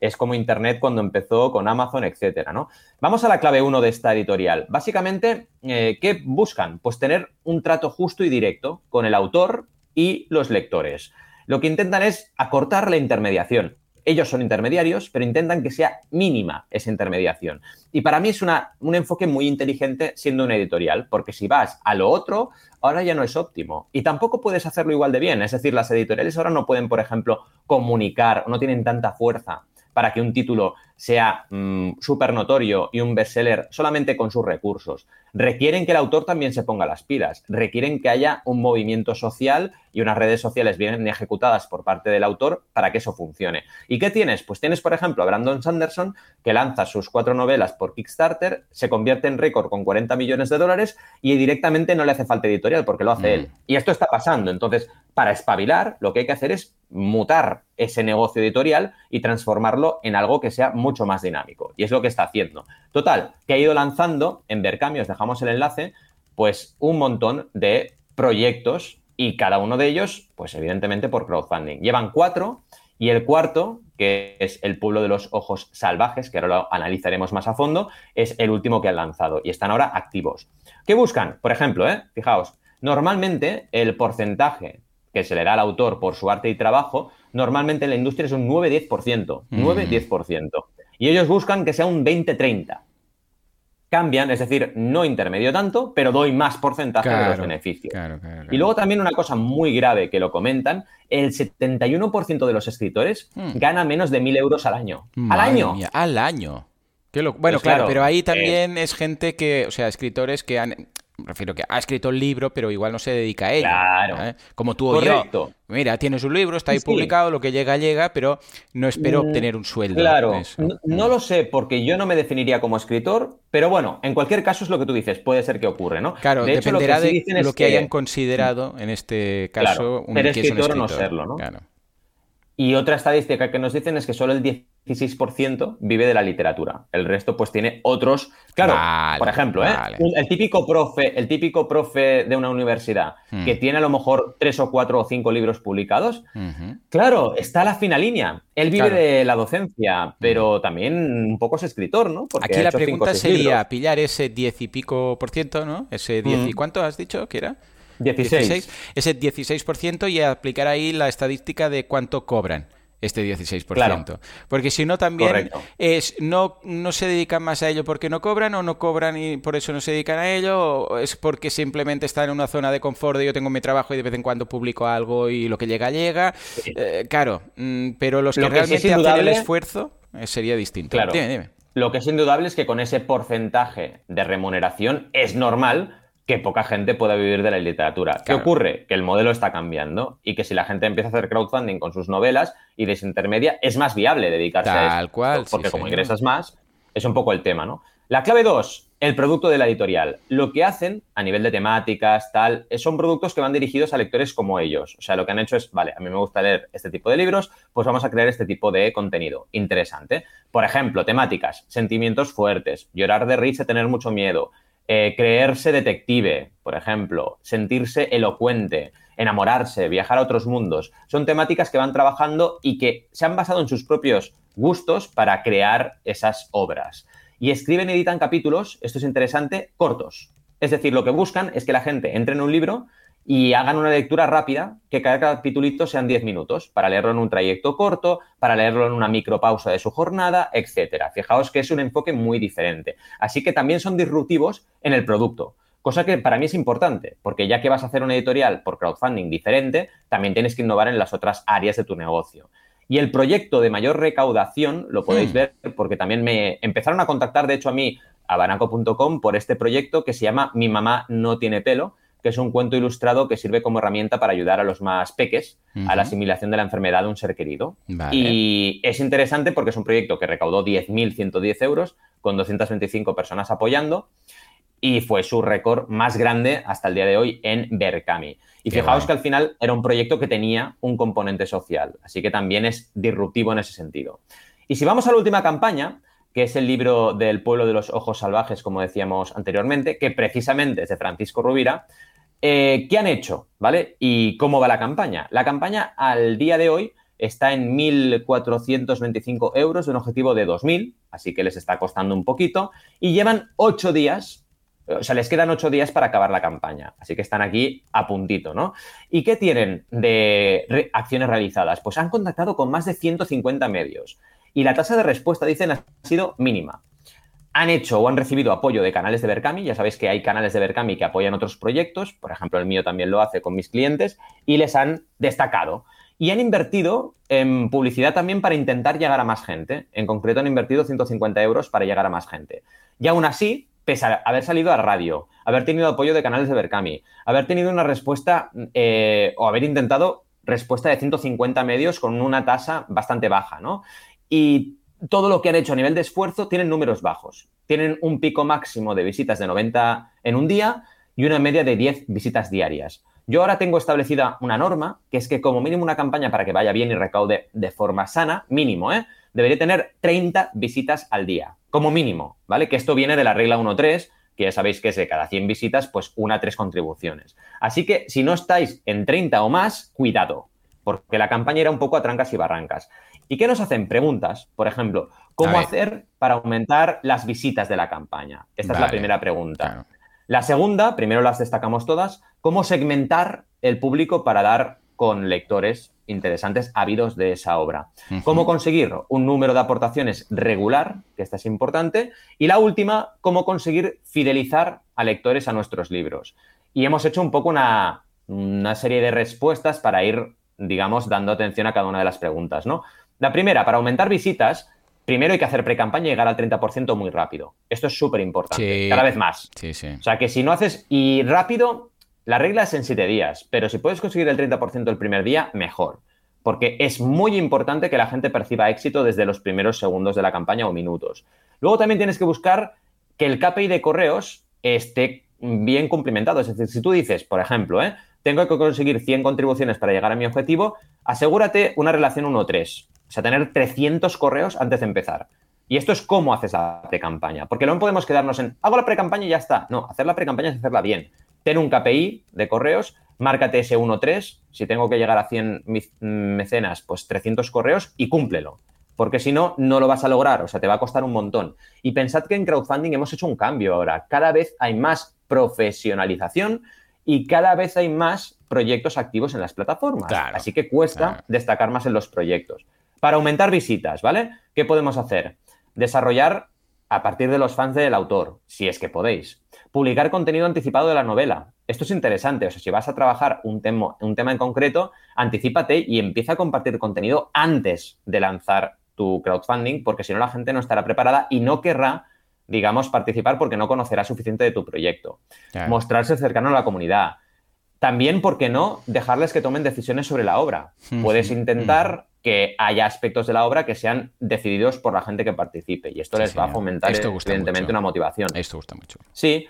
Es como Internet cuando empezó con Amazon, etcétera, ¿no? Vamos a la clave 1 de esta editorial. Básicamente, eh, ¿qué buscan? Pues tener un trato justo y directo con el autor y los lectores. Lo que intentan es acortar la intermediación. Ellos son intermediarios, pero intentan que sea mínima esa intermediación. Y para mí es un enfoque muy inteligente siendo una editorial, porque si vas a lo otro, ahora ya no es óptimo. Y tampoco puedes hacerlo igual de bien. Es decir, las editoriales ahora no pueden, por ejemplo, comunicar, no tienen tanta fuerza para que un título sea mm, súper notorio y un bestseller solamente con sus recursos. Requieren que el autor también se ponga las pilas, requieren que haya un movimiento social y unas redes sociales bien ejecutadas por parte del autor para que eso funcione. ¿Y qué tienes? Pues tienes, por ejemplo, a Brandon Sanderson, que lanza sus cuatro novelas por Kickstarter, se convierte en récord con 40 millones de dólares y directamente no le hace falta editorial porque lo hace Mm. él. Y esto está pasando. Entonces, para espabilar, lo que hay que hacer es mutar ese negocio editorial y transformarlo en algo que sea mucho más dinámico. Y es lo que está haciendo. Total, que ha ido lanzando, en Berkami os dejamos el enlace, pues un montón de proyectos y cada uno de ellos, pues evidentemente por crowdfunding. Llevan cuatro y el cuarto, que es El pueblo de los ojos salvajes, que ahora lo analizaremos más a fondo, es el último que han lanzado y están ahora activos. ¿Qué buscan? Por ejemplo, ¿eh? fijaos, normalmente el porcentaje que se le da al autor por su arte y trabajo, normalmente en la industria es un 9-10%. Mm. 9-10%. Y ellos buscan que sea un 20-30. Cambian, es decir, no intermedio tanto, pero doy más porcentaje de los beneficios. Claro, claro, claro. Y luego también una cosa muy grave que lo comentan, el 71% de los escritores Hmm. gana menos de 1.000 euros al año. ¡Al año! mía, al año. Lo- Bueno, Pues claro, claro, pero ahí eh, también es gente que, o sea, escritores que han refiero que ha escrito el libro, pero igual no se dedica a ello. Claro. ¿eh? Como tú o yo. Mira, tienes un libro, está ahí publicado, lo que llega, llega, pero no espero mm, obtener un sueldo. Claro, no, lo sé, porque yo no me definiría como escritor, pero bueno, en cualquier caso es lo que tú dices, puede ser que ocurre, ¿no? Claro, dependerá de lo que, hayan considerado, en este caso, un, escritor, o no serlo, ¿no? Claro. Y otra estadística que nos dicen es que solo el 16% vive de la literatura. El resto, pues, tiene otros. Claro, por ejemplo, ¿eh? el, típico profe, el típico profe de una universidad hmm. que tiene a lo mejor tres o cuatro o cinco libros publicados. Claro, está a la fina línea. Él vive de la docencia, pero también un poco es escritor, ¿no? Aquí la pregunta sería pillar ese diez y pico por ciento, ¿no? Ese diez y cuánto has dicho que era? 16. ese 16% y aplicar ahí la estadística de cuánto cobran este 16%. Porque si no, también es no, no se dedican más a ello porque no cobran, o no cobran y por eso no se dedican a ello, o es porque simplemente están en una zona de confort de yo tengo mi trabajo y de vez en cuando publico algo y lo que llega, llega. Eh, claro, mm, pero los que, realmente hacen el esfuerzo eh, sería distinto. Claro. Lo que es indudable es que con ese porcentaje de remuneración es normal que poca gente pueda vivir de la literatura. ¿Qué ocurre? Que el modelo está cambiando y que si la gente empieza a hacer crowdfunding con sus novelas y desintermedia, es más viable dedicarse a eso. cual. Porque como ingresas más, es un poco el tema, ¿no? La clave 2, el producto de la editorial. Lo que hacen a nivel de temáticas, tal, son productos que van dirigidos a lectores como ellos. O sea, lo que han hecho es, vale, a mí me gusta leer este tipo de libros, pues vamos a crear este tipo de contenido. Interesante. Por ejemplo, temáticas, sentimientos fuertes, llorar de risa, tener mucho miedo, eh, creerse detective, por ejemplo, sentirse elocuente, enamorarse, viajar a otros mundos. Son temáticas que van trabajando y que se han basado en sus propios gustos para crear esas obras. Y escriben y editan capítulos, esto es interesante, cortos. Es decir, lo que buscan es que la gente entre en un libro y hagan una lectura rápida, que cada capitulito sean 10 minutos, para leerlo en un trayecto corto, para leerlo en una micropausa de su jornada, etcétera. Fijaos que es un enfoque muy diferente. Así que también son disruptivos en el producto. Cosa que para mí es importante, porque ya que vas a hacer una editorial por crowdfunding diferente, también tienes que innovar en las otras áreas de tu negocio. Y el proyecto de mayor recaudación lo podéis hmm. ver porque también me empezaron a contactar, de hecho, a mí, a banaco.com, por este proyecto que se llama Mi mamá no tiene pelo, que es un cuento ilustrado que sirve como herramienta para ayudar a los más peques a la asimilación de la enfermedad de un ser querido. Y es interesante porque es un proyecto que recaudó 10.110 euros con 225 personas apoyando y fue su récord más grande hasta el día de hoy en Berkami. Y fijaos que al final era un proyecto que tenía un componente social, así que también es disruptivo en ese sentido. Y si vamos a la última campaña, que es el libro del pueblo de los ojos salvajes, como decíamos anteriormente, que precisamente es de Francisco Rubira, eh, ¿Qué han hecho? ¿Vale? ¿Y cómo va la campaña? La campaña al día de hoy está en 1.425 euros un objetivo de 2.000, así que les está costando un poquito, y llevan ocho días, o sea, les quedan ocho días para acabar la campaña, así que están aquí a puntito, ¿no? ¿Y qué tienen de acciones realizadas? Pues han contactado con más de 150 medios y la tasa de respuesta, dicen, ha sido mínima han hecho o han recibido apoyo de canales de Berkami. Ya sabéis que hay canales de Berkami que apoyan otros proyectos, por ejemplo, el mío también lo hace con mis clientes, y les han destacado. Y han invertido en publicidad también para intentar llegar a más gente. En concreto, han invertido 150 euros para llegar a más gente. Y aún así, pese a haber salido a radio, haber tenido apoyo de canales de Berkami, haber tenido una respuesta eh, o haber intentado respuesta de 150 medios con una tasa bastante baja, ¿no? Y todo lo que han hecho a nivel de esfuerzo tienen números bajos. Tienen un pico máximo de visitas de 90 en un día y una media de 10 visitas diarias. Yo ahora tengo establecida una norma, que es que como mínimo una campaña para que vaya bien y recaude de forma sana, mínimo, ¿eh? Debería tener 30 visitas al día, como mínimo, ¿vale? Que esto viene de la regla 1.3, que ya sabéis que es de cada 100 visitas, pues una a tres contribuciones. Así que si no estáis en 30 o más, cuidado, porque la campaña era un poco a trancas y barrancas. ¿Y qué nos hacen? Preguntas. Por ejemplo, ¿cómo hacer para aumentar las visitas de la campaña? Esta es la primera pregunta. La segunda, primero las destacamos todas, ¿cómo segmentar el público para dar con lectores interesantes ávidos de esa obra? ¿Cómo conseguir un número de aportaciones regular, que esta es importante? Y la última, ¿cómo conseguir fidelizar a lectores a nuestros libros? Y hemos hecho un poco una, una serie de respuestas para ir, digamos, dando atención a cada una de las preguntas, ¿no? La primera, para aumentar visitas, Primero hay que hacer pre-campaña y llegar al 30% muy rápido. Esto es súper importante, cada vez más. Sí, sí. O sea que si no haces y rápido, la regla es en 7 días, pero si puedes conseguir el 30% el primer día, mejor. Porque es muy importante que la gente perciba éxito desde los primeros segundos de la campaña o minutos. Luego también tienes que buscar que el KPI de correos esté bien cumplimentado. Es decir, si tú dices, por ejemplo, ¿eh? Tengo que conseguir 100 contribuciones para llegar a mi objetivo, asegúrate una relación 1-3. O sea, tener 300 correos antes de empezar. Y esto es cómo haces la pre-campaña. Porque no podemos quedarnos en, hago la pre-campaña y ya está. No, hacer la pre-campaña es hacerla bien. Ten un KPI de correos, márcate ese 1-3. Si tengo que llegar a 100 mecenas, pues 300 correos y cúmplelo porque si no, no lo vas a lograr, o sea, te va a costar un montón. Y pensad que en crowdfunding hemos hecho un cambio ahora, cada vez hay más profesionalización y cada vez hay más proyectos activos en las plataformas, así que cuesta destacar más en los proyectos. Para aumentar visitas, ¿vale? ¿Qué podemos hacer? Desarrollar a partir de los fans del autor, si es que podéis. Publicar contenido anticipado de la novela. Esto es interesante. O sea, si vas a trabajar un tema, un tema en concreto, anticipate y empieza a compartir contenido antes de lanzar tu crowdfunding, porque si no la gente no estará preparada y no querrá, digamos, participar porque no conocerá suficiente de tu proyecto. Mostrarse cercano a la comunidad. También, ¿por qué no dejarles que tomen decisiones sobre la obra? Puedes intentar que haya aspectos de la obra que sean decididos por la gente que participe y esto les va a fomentar evidentemente una motivación. Esto gusta mucho. Sí.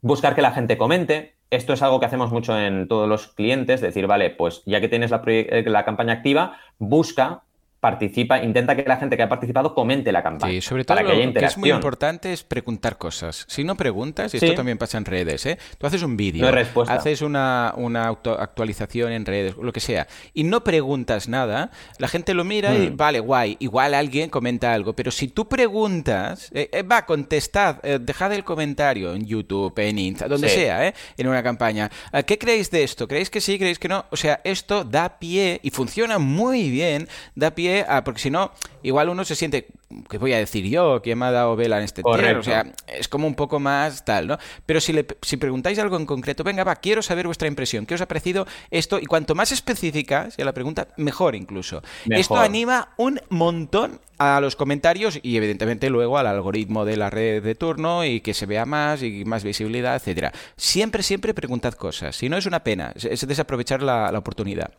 Buscar que la gente comente. Esto es algo que hacemos mucho en todos los clientes, decir, vale, pues ya que tienes la, la campaña activa, busca participa, intenta que la gente que ha participado comente la campaña. Sí, sobre todo para que que es muy importante es preguntar cosas. Si no preguntas, y esto también pasa en redes, ¿eh? tú haces un vídeo, haces una, una actualización en redes, lo que sea, y no preguntas nada, la gente lo mira y mm. vale, guay, igual alguien comenta algo, pero si tú preguntas, eh, eh, va, contestad, eh, dejad el comentario en YouTube, en Insta, donde sea, ¿eh? en una campaña. ¿Qué creéis de esto? ¿Creéis que sí? ¿Creéis que no? O sea, esto da pie y funciona muy bien, da pie porque si no, igual uno se siente, ¿qué voy a decir yo? ¿Quién me ha dado vela en este tiempo? O sea, es como un poco más tal, ¿no? Pero si, le, si preguntáis algo en concreto, venga, va, quiero saber vuestra impresión, ¿qué os ha parecido esto? Y cuanto más específica sea la pregunta, mejor incluso. Esto anima un montón a los comentarios y evidentemente luego al algoritmo de la red de turno y que se vea más y más visibilidad, etcétera. Siempre, siempre preguntad cosas. Si no es una pena, es desaprovechar la oportunidad.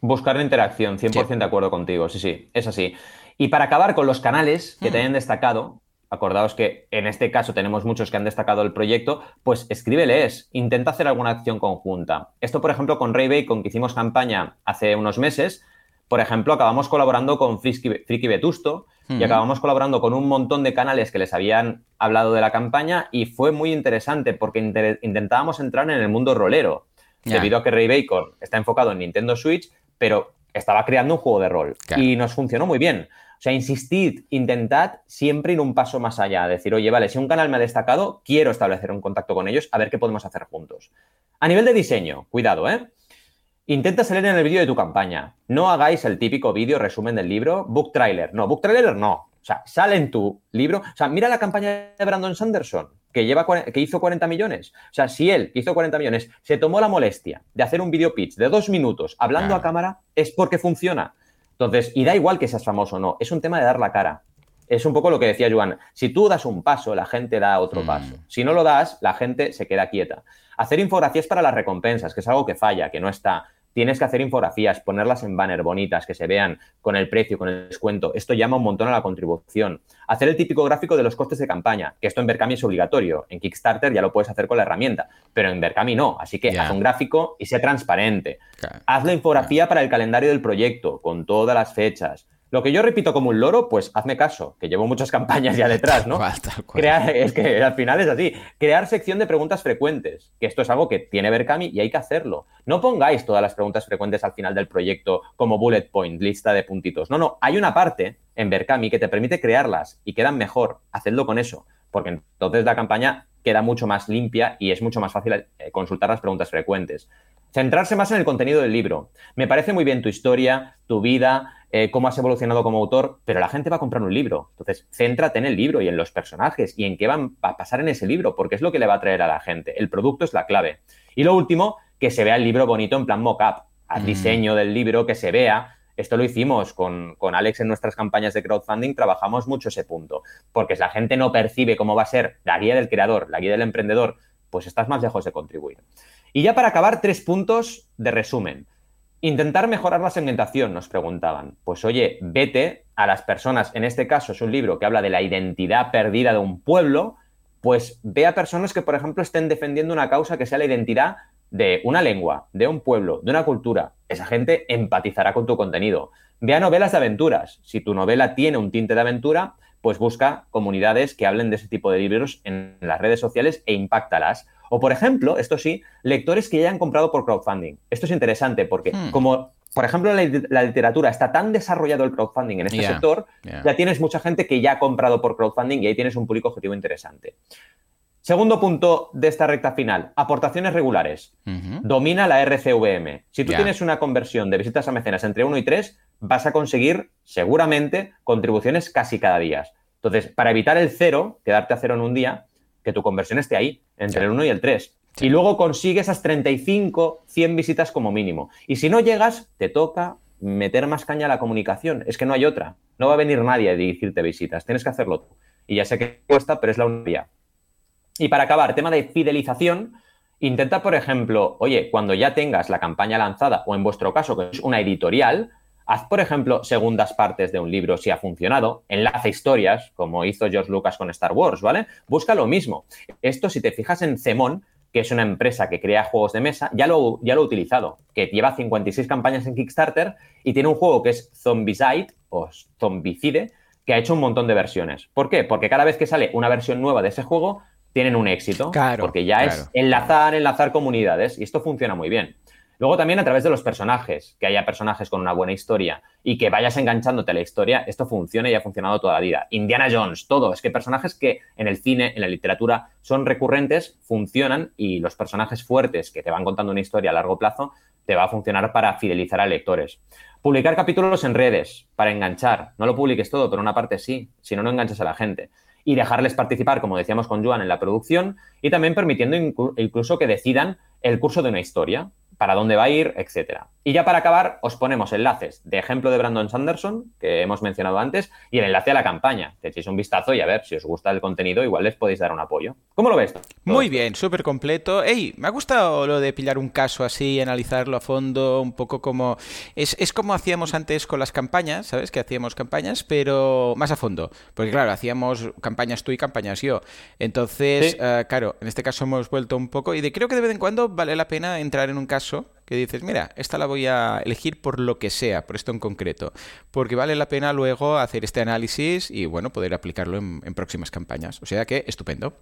Buscar la interacción, 100% de acuerdo contigo, sí, sí, es así. Y para acabar con los canales que te hayan destacado, acordaos que en este caso tenemos muchos que han destacado el proyecto, pues escríbeles, intenta hacer alguna acción conjunta. Esto, por ejemplo, con Ray con que hicimos campaña hace unos meses, por ejemplo, acabamos colaborando con Friki Vetusto y acabamos colaborando con un montón de canales que les habían hablado de la campaña y fue muy interesante porque intentábamos entrar en el mundo rolero. Debido a que Ray Bacon está enfocado en Nintendo Switch, pero estaba creando un juego de rol y nos funcionó muy bien. O sea, insistid, intentad siempre ir un paso más allá, decir, oye, vale, si un canal me ha destacado, quiero establecer un contacto con ellos a ver qué podemos hacer juntos. A nivel de diseño, cuidado, ¿eh? Intenta salir en el vídeo de tu campaña. No hagáis el típico vídeo resumen del libro, book trailer. No, book trailer no. O sea, sale en tu libro. O sea, mira la campaña de Brandon Sanderson que, lleva, que hizo 40 millones. O sea, si él, que hizo 40 millones, se tomó la molestia de hacer un video pitch de dos minutos hablando a cámara, es porque funciona. Entonces, y da igual que seas famoso o no, es un tema de dar la cara. Es un poco lo que decía Joan. Si tú das un paso, la gente da otro mm. paso. Si no lo das, la gente se queda quieta. Hacer infografías para las recompensas, que es algo que falla, que no está. Tienes que hacer infografías, ponerlas en banner bonitas, que se vean con el precio, con el descuento. Esto llama un montón a la contribución. Hacer el típico gráfico de los costes de campaña, que esto en Berkami es obligatorio. En Kickstarter ya lo puedes hacer con la herramienta, pero en Berkami no. Así que haz un gráfico y sea transparente. Haz la infografía para el calendario del proyecto, con todas las fechas. Lo que yo repito como un loro, pues hazme caso, que llevo muchas campañas ya detrás, ¿no? Crear, es que al final es así. Crear sección de preguntas frecuentes, que esto es algo que tiene Berkami y hay que hacerlo. No pongáis todas las preguntas frecuentes al final del proyecto como bullet point, lista de puntitos. No, no, hay una parte en Berkami que te permite crearlas y quedan mejor. Hacedlo con eso, porque entonces la campaña queda mucho más limpia y es mucho más fácil eh, consultar las preguntas frecuentes. Centrarse más en el contenido del libro. Me parece muy bien tu historia, tu vida, eh, cómo has evolucionado como autor, pero la gente va a comprar un libro. Entonces, céntrate en el libro y en los personajes y en qué van a pasar en ese libro, porque es lo que le va a traer a la gente. El producto es la clave. Y lo último, que se vea el libro bonito en plan mock-up, al mm. diseño del libro, que se vea Esto lo hicimos con, con, Alex en nuestras campañas de crowdfunding, trabajamos mucho ese punto, porque si la gente no percibe cómo va a ser la guía del creador, la guía del emprendedor, pues estás más lejos de contribuir. Y ya para acabar, tres puntos de resumen. Intentar mejorar la segmentación, nos preguntaban. Pues oye, vete a las personas, en este caso es un libro que habla de la identidad perdida de un pueblo, pues ve a personas que, por ejemplo, estén defendiendo una causa que sea la identidad de una lengua, de un pueblo, de una cultura. Esa gente empatizará con tu contenido. Ve a novelas de aventuras. Si tu novela tiene un tinte de aventura, pues busca comunidades que hablen de ese tipo de libros en las redes sociales e impactalas. O, por ejemplo, esto sí, lectores que ya han comprado por crowdfunding. Esto es interesante porque, hmm. como por ejemplo, la, la, literatura está tan desarrollado el crowdfunding en este sector, ya tienes mucha gente que ya ha comprado por crowdfunding y ahí tienes un público objetivo interesante. Segundo punto de esta recta final, aportaciones regulares. Domina la RCVM. Si tú tienes una conversión de visitas a mecenas entre 1 y 3, vas a conseguir seguramente contribuciones casi cada día. Entonces, para evitar el cero, quedarte a cero en un día, que tu conversión esté ahí, entre el 1 y el 3. Y luego consigue esas 35, 100 visitas como mínimo. Y si no llegas, te toca meter más caña a la comunicación. Es que no hay otra. No va a venir nadie a dirigirte visitas. Tienes que hacerlo tú. Y ya sé que cuesta, pero es la única. Y para acabar, tema de fidelización. Intenta, por ejemplo, oye, cuando ya tengas la campaña lanzada, o en vuestro caso, que es una editorial, Haz, por ejemplo, segundas partes de un libro si ha funcionado, enlaza historias, como hizo George Lucas con Star Wars, ¿vale? Busca lo mismo. Esto, si te fijas en Cemón, que es una empresa que crea juegos de mesa, ya lo, ya lo ha utilizado, que lleva 56 campañas en Kickstarter y tiene un juego que es Zombicide o Zombicide, que ha hecho un montón de versiones. ¿Por qué? Porque cada vez que sale una versión nueva de ese juego, tienen un éxito. Claro, porque ya es enlazar, enlazar comunidades y esto funciona muy bien. Luego también a través de los personajes, que haya personajes con una buena historia y que vayas enganchándote a la historia, esto funciona y ha funcionado toda la vida. Indiana Jones, todo, es que personajes que en el cine, en la literatura, son recurrentes, funcionan y los personajes fuertes que te van contando una historia a largo plazo, te va a funcionar para fidelizar a lectores. Publicar capítulos en redes para enganchar. No lo publiques todo, pero una parte sí, si no, no enganchas a la gente y dejarles participar, como decíamos con Joan, en la producción y también permitiendo incluso que decidan el curso de una historia para dónde va a ir, etcétera. Y ya para acabar, os ponemos enlaces de ejemplo de Brandon Sanderson, que hemos mencionado antes, y el enlace a la campaña. Te echéis un vistazo y a ver si os gusta el contenido, igual les podéis dar un apoyo. ¿Cómo lo ves? Muy bien, súper completo. Ey, me ha gustado lo de pillar un caso así, analizarlo a fondo, un poco como... Es, es como hacíamos antes con las campañas, ¿sabes? Que hacíamos campañas, pero más a fondo. Porque claro, hacíamos campañas tú y campañas yo. Entonces, eh, claro, en este caso hemos vuelto un poco y de, creo que de vez en cuando vale la pena entrar en un caso que dices, mira, esta la voy a elegir por lo que sea, por esto en concreto, porque vale la pena luego hacer este análisis y, bueno, poder aplicarlo en, próximas campañas. O sea que, estupendo.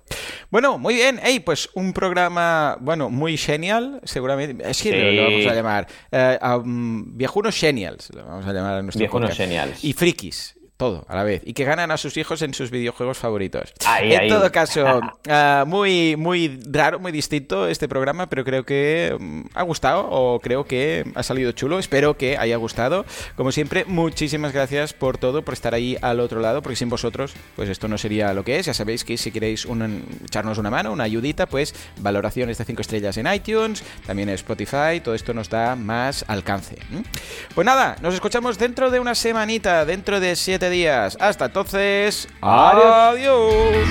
Bueno, muy bien. Hey, pues un programa, bueno, muy genial, seguramente. Es que lo, vamos a llamar. Eh, viejunos genials, lo vamos a llamar a nuestro Viejunos genials. Y frikis todo a la vez y que ganan a sus hijos en sus videojuegos favoritos. en todo caso, ah, muy, muy raro, muy distinto este programa, pero creo que mm, ha gustado o creo que ha salido chulo. Espero que haya gustado. Como siempre, muchísimas gracias por todo, por estar ahí al otro lado, porque sin vosotros, pues esto no sería lo que es. Ya sabéis que si queréis echarnos una mano, una ayudita, pues valoraciones de 5 estrellas en iTunes, también en Spotify, todo esto nos da más alcance. Pues nada, nos escuchamos dentro de una semanita, dentro de 7 días. Hasta entonces, adiós.